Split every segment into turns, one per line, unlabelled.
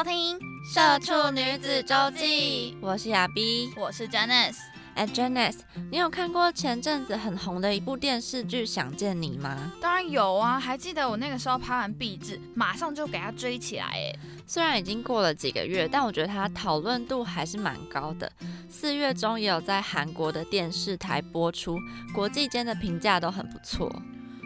收听《
社畜女子周记》，我是亚碧，
我是 Janice。
哎，Janice，你有看过前阵子很红的一部电视剧《想见你》吗？
当然有啊，还记得我那个时候拍完壁纸，马上就给它追起来。哎，
虽然已经过了几个月，但我觉得它讨论度还是蛮高的。四月中也有在韩国的电视台播出，国际间的评价都很不错。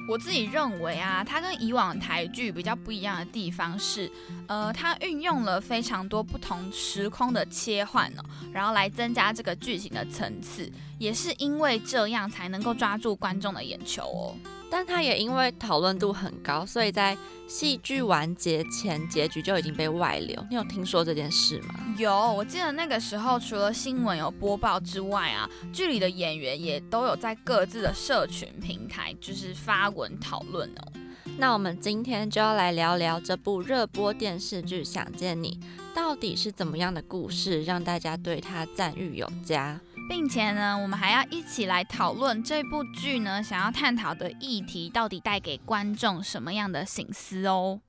我自己认为啊，它跟以往台剧比较不一样的地方是，呃，它运用了非常多不同时空的切换哦，然后来增加这个剧情的层次，也是因为这样才能够抓住观众的眼球哦。
但它也因为讨论度很高，所以在戏剧完结前，结局就已经被外流。你有听说这件事吗？
有，我记得那个时候除了新闻有播报之外啊，剧里的演员也都有在各自的社群平台就是发文讨论哦。
那我们今天就要来聊聊这部热播电视剧《想见你》，到底是怎么样的故事，让大家对它赞誉有加。
并且呢，我们还要一起来讨论这部剧呢，想要探讨的议题到底带给观众什么样的醒思哦。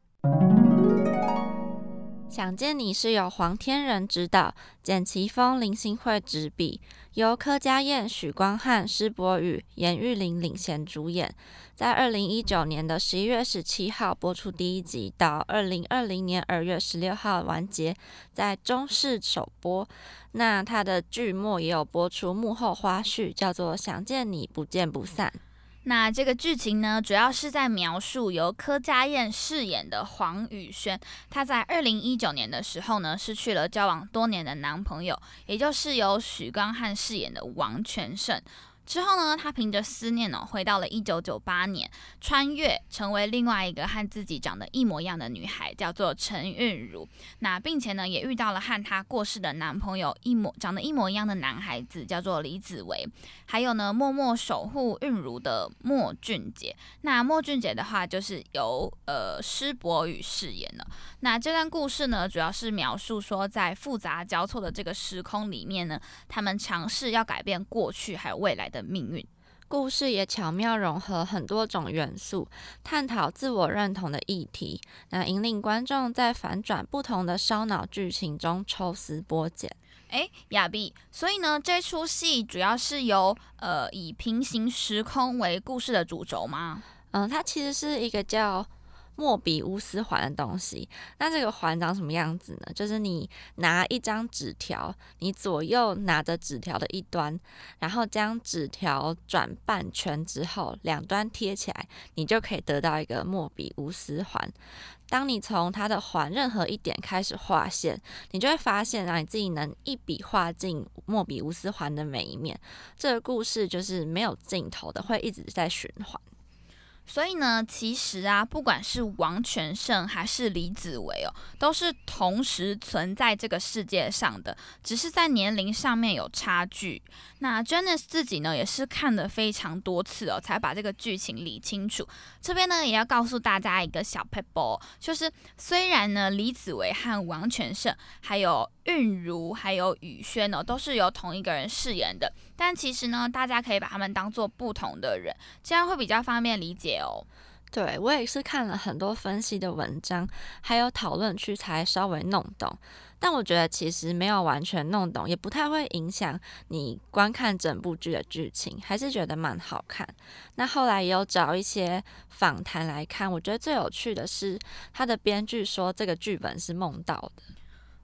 想见你是由黄天仁执导，简奇峰、林心慧执笔，由柯佳燕、许光汉、施柏宇、严玉玲领衔主演。在二零一九年的十一月十七号播出第一集，到二零二零年二月十六号完结，在中视首播。那它的剧末也有播出幕后花絮，叫做《想见你不见不散》。
那这个剧情呢，主要是在描述由柯佳燕饰演的黄宇轩，她在二零一九年的时候呢，失去了交往多年的男朋友，也就是由许光汉饰演的王全胜。之后呢，他凭着思念哦，回到了一九九八年，穿越成为另外一个和自己长得一模一样的女孩，叫做陈韵如。那并且呢，也遇到了和她过世的男朋友一模长得一模一样的男孩子，叫做李子维。还有呢，默默守护韵如的莫俊杰。那莫俊杰的话，就是由呃施柏宇饰演的。那这段故事呢，主要是描述说，在复杂交错的这个时空里面呢，他们尝试要改变过去还有未来的命运。
故事也巧妙融合很多种元素，探讨自我认同的议题，那引领观众在反转不同的烧脑剧情中抽丝剥茧。
哎，亚碧，所以呢，这出戏主要是由呃以平行时空为故事的主轴吗？
嗯，它其实是一个叫。莫比乌斯环的东西，那这个环长什么样子呢？就是你拿一张纸条，你左右拿着纸条的一端，然后将纸条转半圈之后，两端贴起来，你就可以得到一个莫比乌斯环。当你从它的环任何一点开始画线，你就会发现啊，你自己能一笔画进莫比乌斯环的每一面。这个故事就是没有尽头的，会一直在循环。
所以呢，其实啊，不管是王全胜还是李子维哦，都是同时存在这个世界上的，只是在年龄上面有差距。那 Janice 自己呢，也是看了非常多次哦，才把这个剧情理清楚。这边呢，也要告诉大家一个小 pebble，就是虽然呢，李子维和王全胜还有韵如还有宇轩哦，都是由同一个人饰演的，但其实呢，大家可以把他们当做不同的人，这样会比较方便理解哦。
对我也是看了很多分析的文章，还有讨论区才稍微弄懂。但我觉得其实没有完全弄懂，也不太会影响你观看整部剧的剧情，还是觉得蛮好看。那后来也有找一些访谈来看，我觉得最有趣的是他的编剧说这个剧本是梦到的。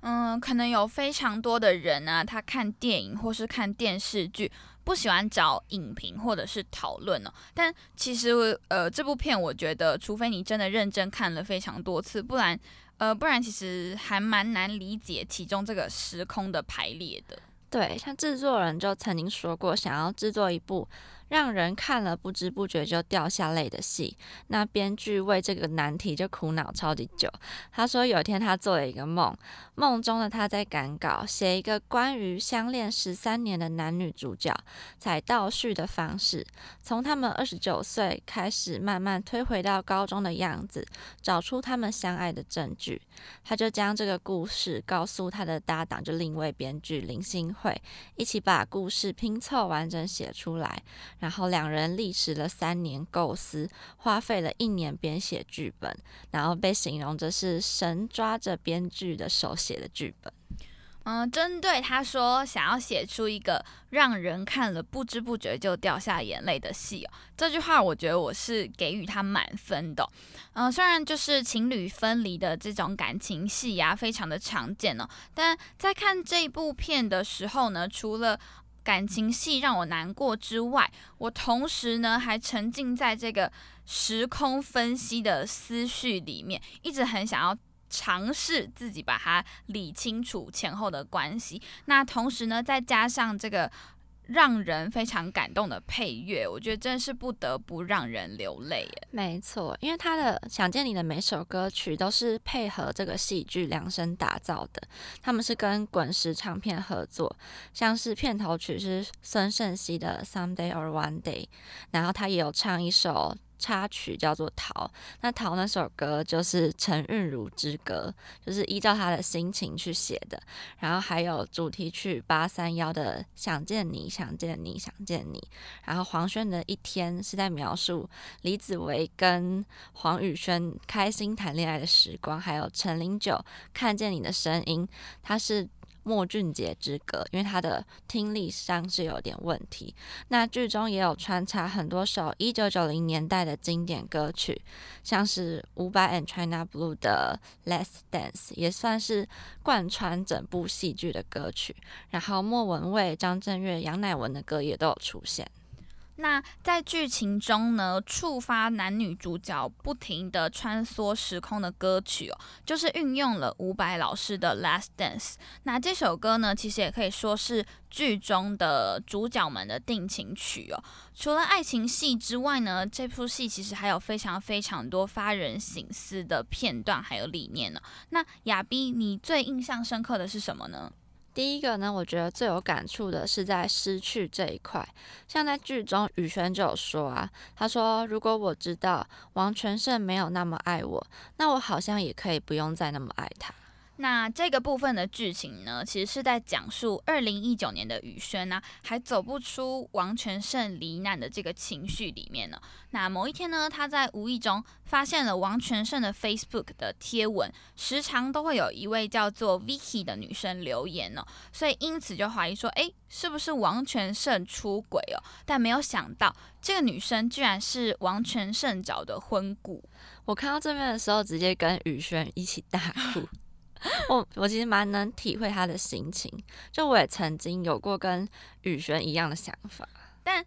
嗯，可能有非常多的人啊，他看电影或是看电视剧，不喜欢找影评或者是讨论哦。但其实，呃，这部片我觉得，除非你真的认真看了非常多次，不然，呃，不然其实还蛮难理解其中这个时空的排列的。
对，像制作人就曾经说过，想要制作一部。让人看了不知不觉就掉下泪的戏，那编剧为这个难题就苦恼超级久。他说有一天他做了一个梦，梦中的他在赶稿，写一个关于相恋十三年的男女主角，采倒叙的方式，从他们二十九岁开始慢慢推回到高中的样子，找出他们相爱的证据。他就将这个故事告诉他的搭档，就另一位编剧林心慧，一起把故事拼凑完整写出来。然后两人历时了三年构思，花费了一年编写剧本，然后被形容着是神抓着编剧的手写的剧本。
嗯，针对他说想要写出一个让人看了不知不觉就掉下眼泪的戏哦，这句话我觉得我是给予他满分的。嗯，虽然就是情侣分离的这种感情戏呀，非常的常见哦，但在看这部片的时候呢，除了感情戏让我难过之外，我同时呢还沉浸在这个时空分析的思绪里面，一直很想要尝试自己把它理清楚前后的关系。那同时呢，再加上这个。让人非常感动的配乐，我觉得真是不得不让人流泪。
没错，因为他的《想见你》的每首歌曲都是配合这个戏剧量身打造的。他们是跟滚石唱片合作，像是片头曲是孙盛熙的《Someday or One Day》，然后他也有唱一首。插曲叫做《逃》，那《逃》那首歌就是陈韵如之歌，就是依照他的心情去写的。然后还有主题曲八三幺的《想见你，想见你，想见你》。然后黄轩的一天是在描述李子维跟黄宇轩开心谈恋爱的时光，还有陈零九看见你的声音，他是。莫俊杰之歌，因为他的听力上是有点问题。那剧中也有穿插很多首一九九零年代的经典歌曲，像是伍佰 and China Blue 的《Let's Dance》，也算是贯穿整部戏剧的歌曲。然后莫文蔚、张震岳、杨乃文的歌也都有出现。
那在剧情中呢，触发男女主角不停的穿梭时空的歌曲哦，就是运用了伍佰老师的《Last Dance》。那这首歌呢，其实也可以说是剧中的主角们的定情曲哦。除了爱情戏之外呢，这部戏其实还有非常非常多发人省思的片段还有理念呢。那亚逼，你最印象深刻的是什么呢？
第一个呢，我觉得最有感触的是在失去这一块。像在剧中，宇轩就有说啊，他说：“如果我知道王全胜没有那么爱我，那我好像也可以不用再那么爱他。”
那这个部分的剧情呢，其实是在讲述二零一九年的宇轩呢，还走不出王全胜罹难的这个情绪里面呢。那某一天呢，他在无意中发现了王全胜的 Facebook 的贴文，时常都会有一位叫做 Vicky 的女生留言呢，所以因此就怀疑说，哎，是不是王全胜出轨哦？但没有想到，这个女生居然是王全胜找的婚故。
我看到这边的时候，直接跟宇轩一起大哭。我我其实蛮能体会他的心情，就我也曾经有过跟宇轩一样的想法，
但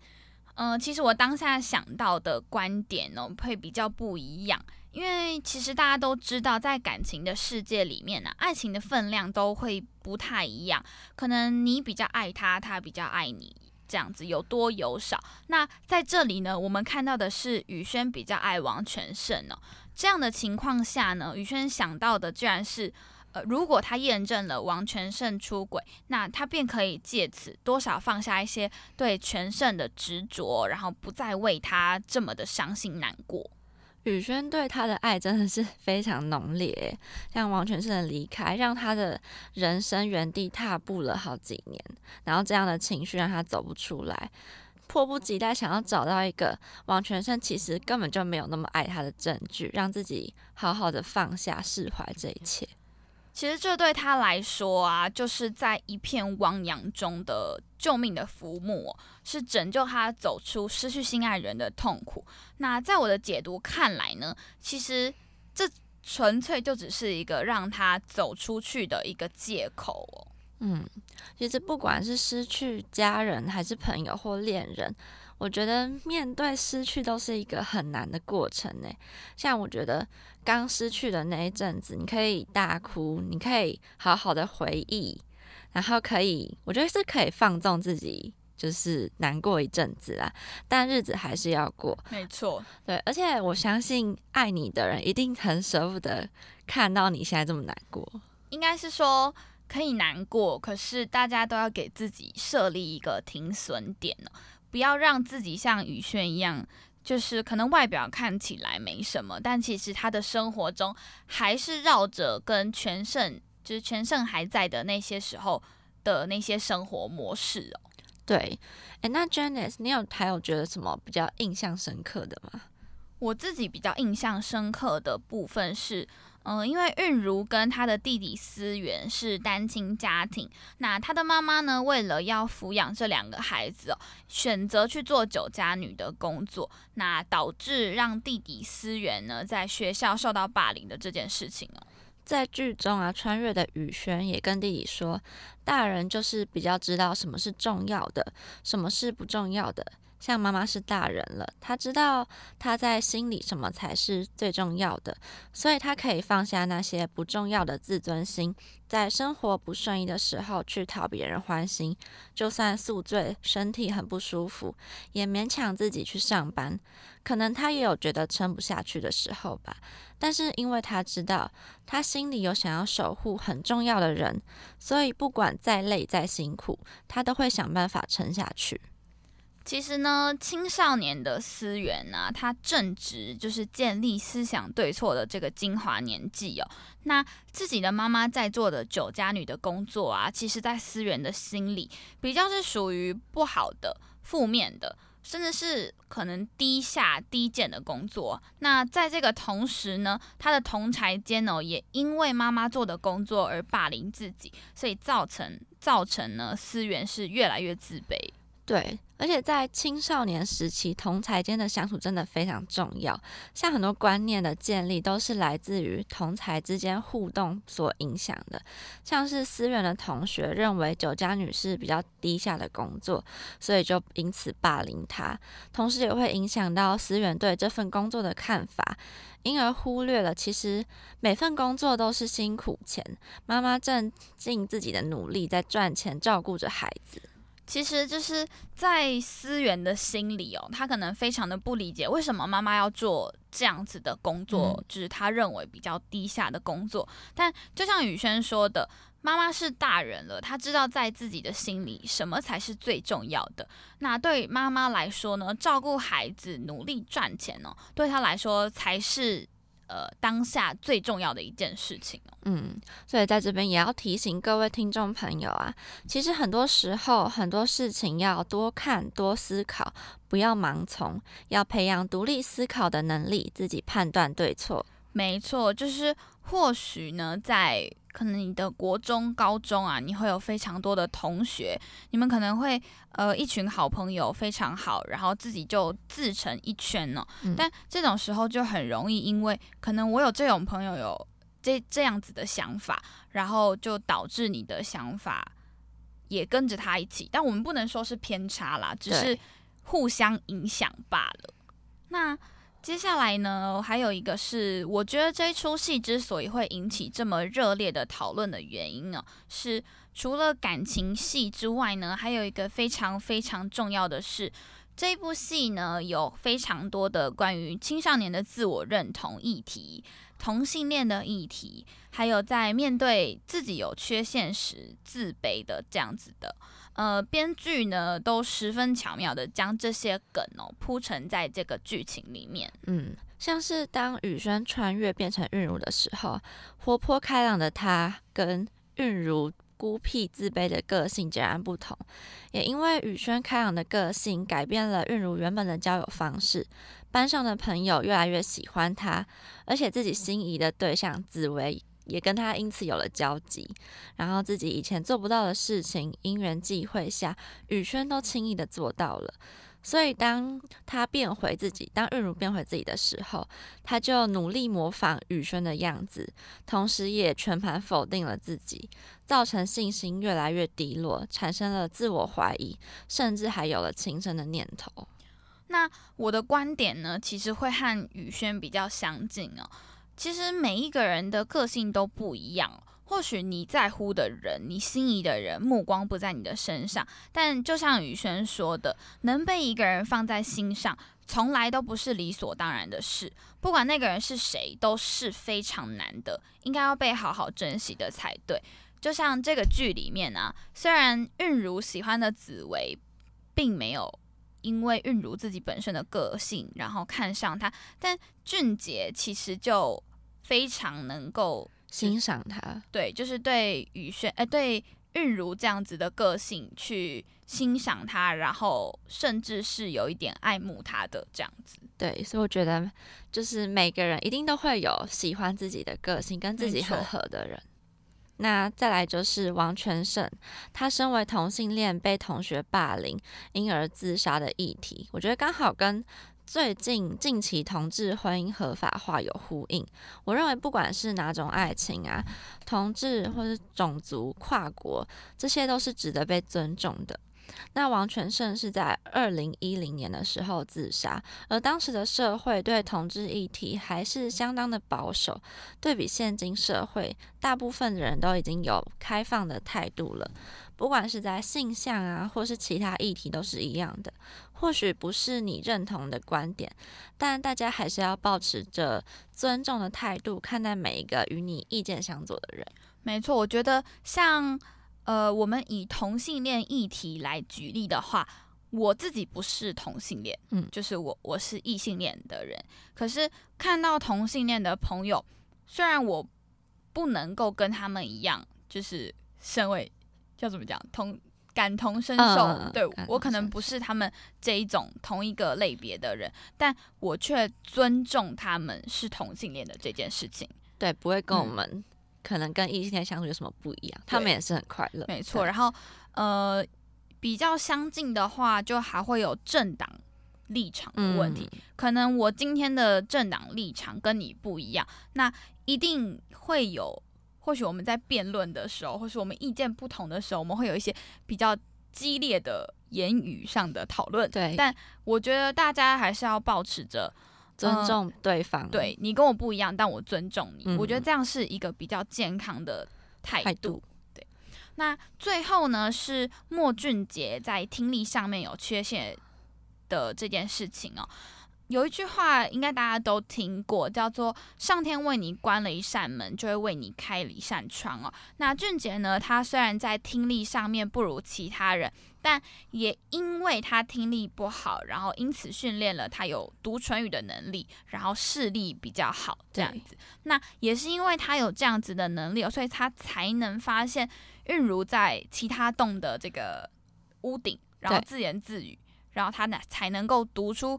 嗯，其实我当下想到的观点呢，会比较不一样，因为其实大家都知道，在感情的世界里面呢，爱情的分量都会不太一样，可能你比较爱他，他比较爱你，这样子有多有少。那在这里呢，我们看到的是宇轩比较爱王全胜哦，这样的情况下呢，宇轩想到的居然是。呃，如果他验证了王全胜出轨，那他便可以借此多少放下一些对全胜的执着，然后不再为他这么的伤心难过。
宇轩对他的爱真的是非常浓烈，像王全胜的离开，让他的人生原地踏步了好几年，然后这样的情绪让他走不出来，迫不及待想要找到一个王全胜其实根本就没有那么爱他的证据，让自己好好的放下释怀这一切。
其实这对他来说啊，就是在一片汪洋中的救命的浮木，是拯救他走出失去心爱人的痛苦。那在我的解读看来呢，其实这纯粹就只是一个让他走出去的一个借口哦。
嗯，其实不管是失去家人，还是朋友或恋人，我觉得面对失去都是一个很难的过程呢。像我觉得刚失去的那一阵子，你可以大哭，你可以好好的回忆，然后可以，我觉得是可以放纵自己，就是难过一阵子啦。但日子还是要过，
没错，
对。而且我相信爱你的人一定很舍不得看到你现在这么难过。
应该是说。可以难过，可是大家都要给自己设立一个停损点呢，不要让自己像宇轩一样，就是可能外表看起来没什么，但其实他的生活中还是绕着跟全盛，就是全盛还在的那些时候的那些生活模式哦。
对，诶，那 Janice，你有还有觉得什么比较印象深刻的吗？
我自己比较印象深刻的部分是。嗯，因为韵如跟她的弟弟思源是单亲家庭，那她的妈妈呢，为了要抚养这两个孩子哦，选择去做酒家女的工作，那导致让弟弟思源呢在学校受到霸凌的这件事情哦。
在剧中啊，穿越的雨轩也跟弟弟说，大人就是比较知道什么是重要的，什么是不重要的。像妈妈是大人了，她知道她在心里什么才是最重要的，所以她可以放下那些不重要的自尊心，在生活不顺意的时候去讨别人欢心，就算宿醉、身体很不舒服，也勉强自己去上班。可能她也有觉得撑不下去的时候吧，但是因为她知道她心里有想要守护很重要的人，所以不管再累再辛苦，她都会想办法撑下去。
其实呢，青少年的思源呢，他正值就是建立思想对错的这个精华年纪哦。那自己的妈妈在做的酒家女的工作啊，其实在思源的心里比较是属于不好的、负面的，甚至是可能低下、低贱的工作。那在这个同时呢，他的同才间哦，也因为妈妈做的工作而霸凌自己，所以造成造成呢，思源是越来越自卑。
对。而且在青少年时期，同才间的相处真的非常重要。像很多观念的建立，都是来自于同才之间互动所影响的。像是思源的同学认为酒家女是比较低下的工作，所以就因此霸凌她，同时也会影响到思源对这份工作的看法，因而忽略了其实每份工作都是辛苦钱，妈妈正尽自己的努力在赚钱，照顾着孩子。
其实就是在思源的心里哦，他可能非常的不理解为什么妈妈要做这样子的工作，就是他认为比较低下的工作。但就像宇轩说的，妈妈是大人了，她知道在自己的心里什么才是最重要的。那对妈妈来说呢，照顾孩子、努力赚钱哦，对她来说才是。呃，当下最重要的一件事情哦。
嗯，所以在这边也要提醒各位听众朋友啊，其实很多时候很多事情要多看多思考，不要盲从，要培养独立思考的能力，自己判断对错。
没错，就是或许呢，在。可能你的国中、高中啊，你会有非常多的同学，你们可能会呃一群好朋友非常好，然后自己就自成一圈呢。但这种时候就很容易，因为可能我有这种朋友有这这样子的想法，然后就导致你的想法也跟着他一起。但我们不能说是偏差啦，只是互相影响罢了。那。接下来呢，还有一个是，我觉得这一出戏之所以会引起这么热烈的讨论的原因呢，是除了感情戏之外呢，还有一个非常非常重要的是，这部戏呢有非常多的关于青少年的自我认同议题、同性恋的议题，还有在面对自己有缺陷时自卑的这样子的。呃，编剧呢都十分巧妙的将这些梗哦铺陈在这个剧情里面。
嗯，像是当雨轩穿越变成韵如的时候，活泼开朗的他跟韵如孤僻自卑的个性截然不同。也因为雨轩开朗的个性，改变了韵如原本的交友方式，班上的朋友越来越喜欢他，而且自己心仪的对象紫薇。也跟他因此有了交集，然后自己以前做不到的事情，因缘际会下，宇轩都轻易的做到了。所以当他变回自己，当韵如变回自己的时候，他就努力模仿宇轩的样子，同时也全盘否定了自己，造成信心越来越低落，产生了自我怀疑，甚至还有了轻生的念头。
那我的观点呢，其实会和宇轩比较相近哦。其实每一个人的个性都不一样。或许你在乎的人，你心仪的人，目光不在你的身上。但就像宇轩说的，能被一个人放在心上，从来都不是理所当然的事。不管那个人是谁，都是非常难的，应该要被好好珍惜的才对。就像这个剧里面啊，虽然韵如喜欢的紫薇，并没有因为韵如自己本身的个性，然后看上他，但俊杰其实就非常能够。
欣赏他，
对，就是对宇轩，哎，对韵如这样子的个性去欣赏他，然后甚至是有一点爱慕他的这样子。
对，所以我觉得，就是每个人一定都会有喜欢自己的个性，跟自己很合的人。那再来就是王全胜，他身为同性恋被同学霸凌，因而自杀的议题，我觉得刚好跟。最近近期同志婚姻合法化有呼应，我认为不管是哪种爱情啊，同志或是种族、跨国，这些都是值得被尊重的。那王全胜是在二零一零年的时候自杀，而当时的社会对同志议题还是相当的保守，对比现今社会，大部分人都已经有开放的态度了。不管是在性向啊，或是其他议题，都是一样的。或许不是你认同的观点，但大家还是要保持着尊重的态度看待每一个与你意见相左的人。
没错，我觉得像呃，我们以同性恋议题来举例的话，我自己不是同性恋，嗯，就是我我是异性恋的人。可是看到同性恋的朋友，虽然我不能够跟他们一样，就是身为。叫怎么讲？同感同身受，对我可能不是他们这一种同一个类别的人，但我却尊重他们是同性恋的这件事情。
对，不会跟我们可能跟异性恋相处有什么不一样，他们也是很快乐。
没错。然后呃，比较相近的话，就还会有政党立场的问题。可能我今天的政党立场跟你不一样，那一定会有。或许我们在辩论的时候，或是我们意见不同的时候，我们会有一些比较激烈的言语上的讨论。
对，
但我觉得大家还是要保持着
尊重对方。
对你跟我不一样，但我尊重你。我觉得这样是一个比较健康的态度。对。那最后呢，是莫俊杰在听力上面有缺陷的这件事情哦。有一句话，应该大家都听过，叫做“上天为你关了一扇门，就会为你开了一扇窗”哦。那俊杰呢？他虽然在听力上面不如其他人，但也因为他听力不好，然后因此训练了他有读唇语的能力，然后视力比较好这样子。那也是因为他有这样子的能力，所以他才能发现韵如在其他栋的这个屋顶，然后自言自语，然后他呢才能够读出。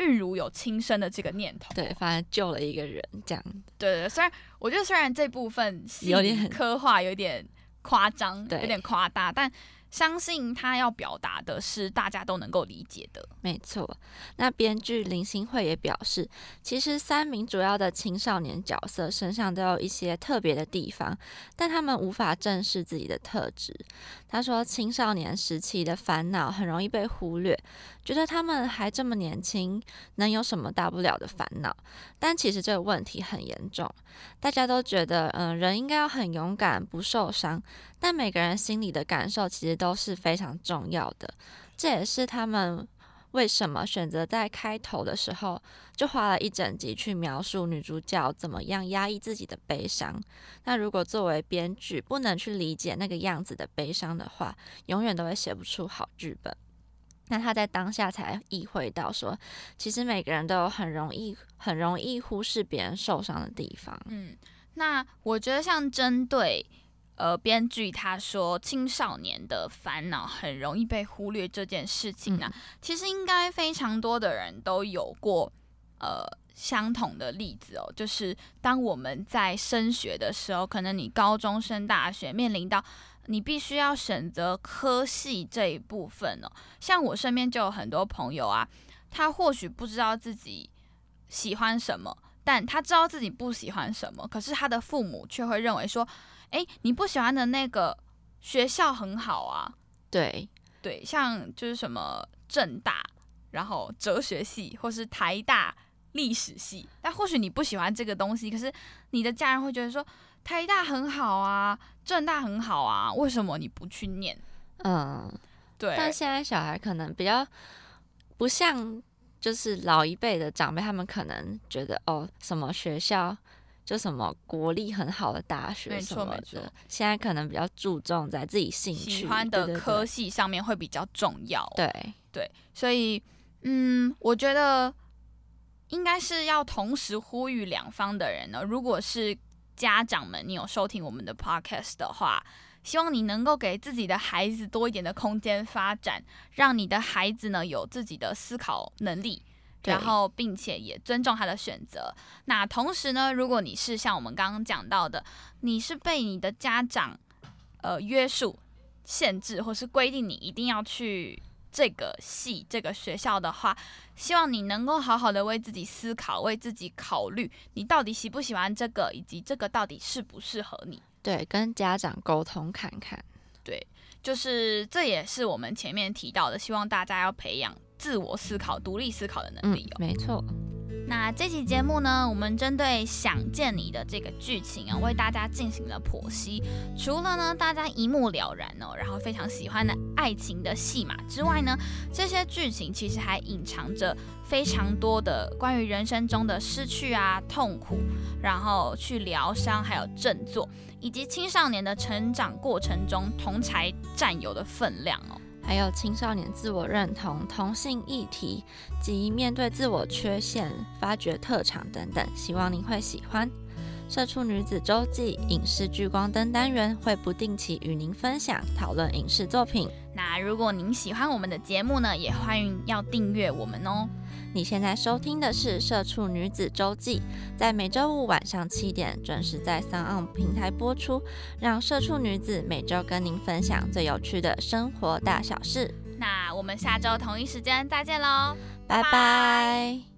韵如有轻生的这个念头，
对，反而救了一个人，这样。
对对，虽然我觉得虽然这部分有点刻画有点夸张，有点夸大，但。相信他要表达的是大家都能够理解的。
没错，那编剧林心慧也表示，其实三名主要的青少年角色身上都有一些特别的地方，但他们无法正视自己的特质。他说，青少年时期的烦恼很容易被忽略，觉得他们还这么年轻，能有什么大不了的烦恼？但其实这个问题很严重。大家都觉得，嗯，人应该要很勇敢，不受伤。但每个人心里的感受其实都是非常重要的，这也是他们为什么选择在开头的时候就花了一整集去描述女主角怎么样压抑自己的悲伤。那如果作为编剧不能去理解那个样子的悲伤的话，永远都会写不出好剧本。那他在当下才意会到，说其实每个人都有很容易、很容易忽视别人受伤的地方。
嗯，那我觉得像针对。呃，编剧他说青少年的烦恼很容易被忽略这件事情呢，其实应该非常多的人都有过呃相同的例子哦，就是当我们在升学的时候，可能你高中升大学，面临到你必须要选择科系这一部分哦。像我身边就有很多朋友啊，他或许不知道自己喜欢什么，但他知道自己不喜欢什么，可是他的父母却会认为说，诶，你不喜欢的那个学校很好啊。
对，
对，像就是什么正大，然后哲学系，或是台大历史系，但或许你不喜欢这个东西，可是你的家人会觉得说台大很好啊，政大很好啊，为什么你不去念？
嗯，
对，
但现在小孩可能比较不像，就是老一辈的长辈，他们可能觉得哦，什么学校就什么国力很好的大学
没
什么
错没错
的，现在可能比较注重在自己兴趣
喜欢的科系上面会比较重要。
对
对，所以嗯，我觉得应该是要同时呼吁两方的人呢。如果是家长们，你有收听我们的 podcast 的话，希望你能够给自己的孩子多一点的空间发展，让你的孩子呢有自己的思考能力。然后，并且也尊重他的选择。那同时呢，如果你是像我们刚刚讲到的，你是被你的家长呃约束、限制，或是规定你一定要去这个系、这个学校的话，希望你能够好好的为自己思考，为自己考虑，你到底喜不喜欢这个，以及这个到底适不适合你。
对，跟家长沟通看看。
对就是这也是我们前面提到的，希望大家要培养自我思考、独立思考的能
嗯
力哦。，
没错。
那这期节目呢，我们针对《想见你》的这个剧情啊，为大家进行了剖析。除了呢大家一目了然哦，然后非常喜欢的爱情的戏码之外呢，这些剧情其实还隐藏着非常多的关于人生中的失去啊、痛苦，然后去疗伤，还有振作，以及青少年的成长过程中同才占有的分量哦。
还有青少年自我认同、同性议题及面对自我缺陷、发掘特长等等，希望您会喜欢。社畜女子周记影视聚光灯单元会不定期与您分享讨论影视作品。
那如果您喜欢我们的节目呢，也欢迎要订阅我们哦。
你现在收听的是《社畜女子周记》，在每周五晚上七点准时在三岸平台播出，让社畜女子每周跟您分享最有趣的生活大小事。
那我们下周同一时间再见喽。
拜
拜
拜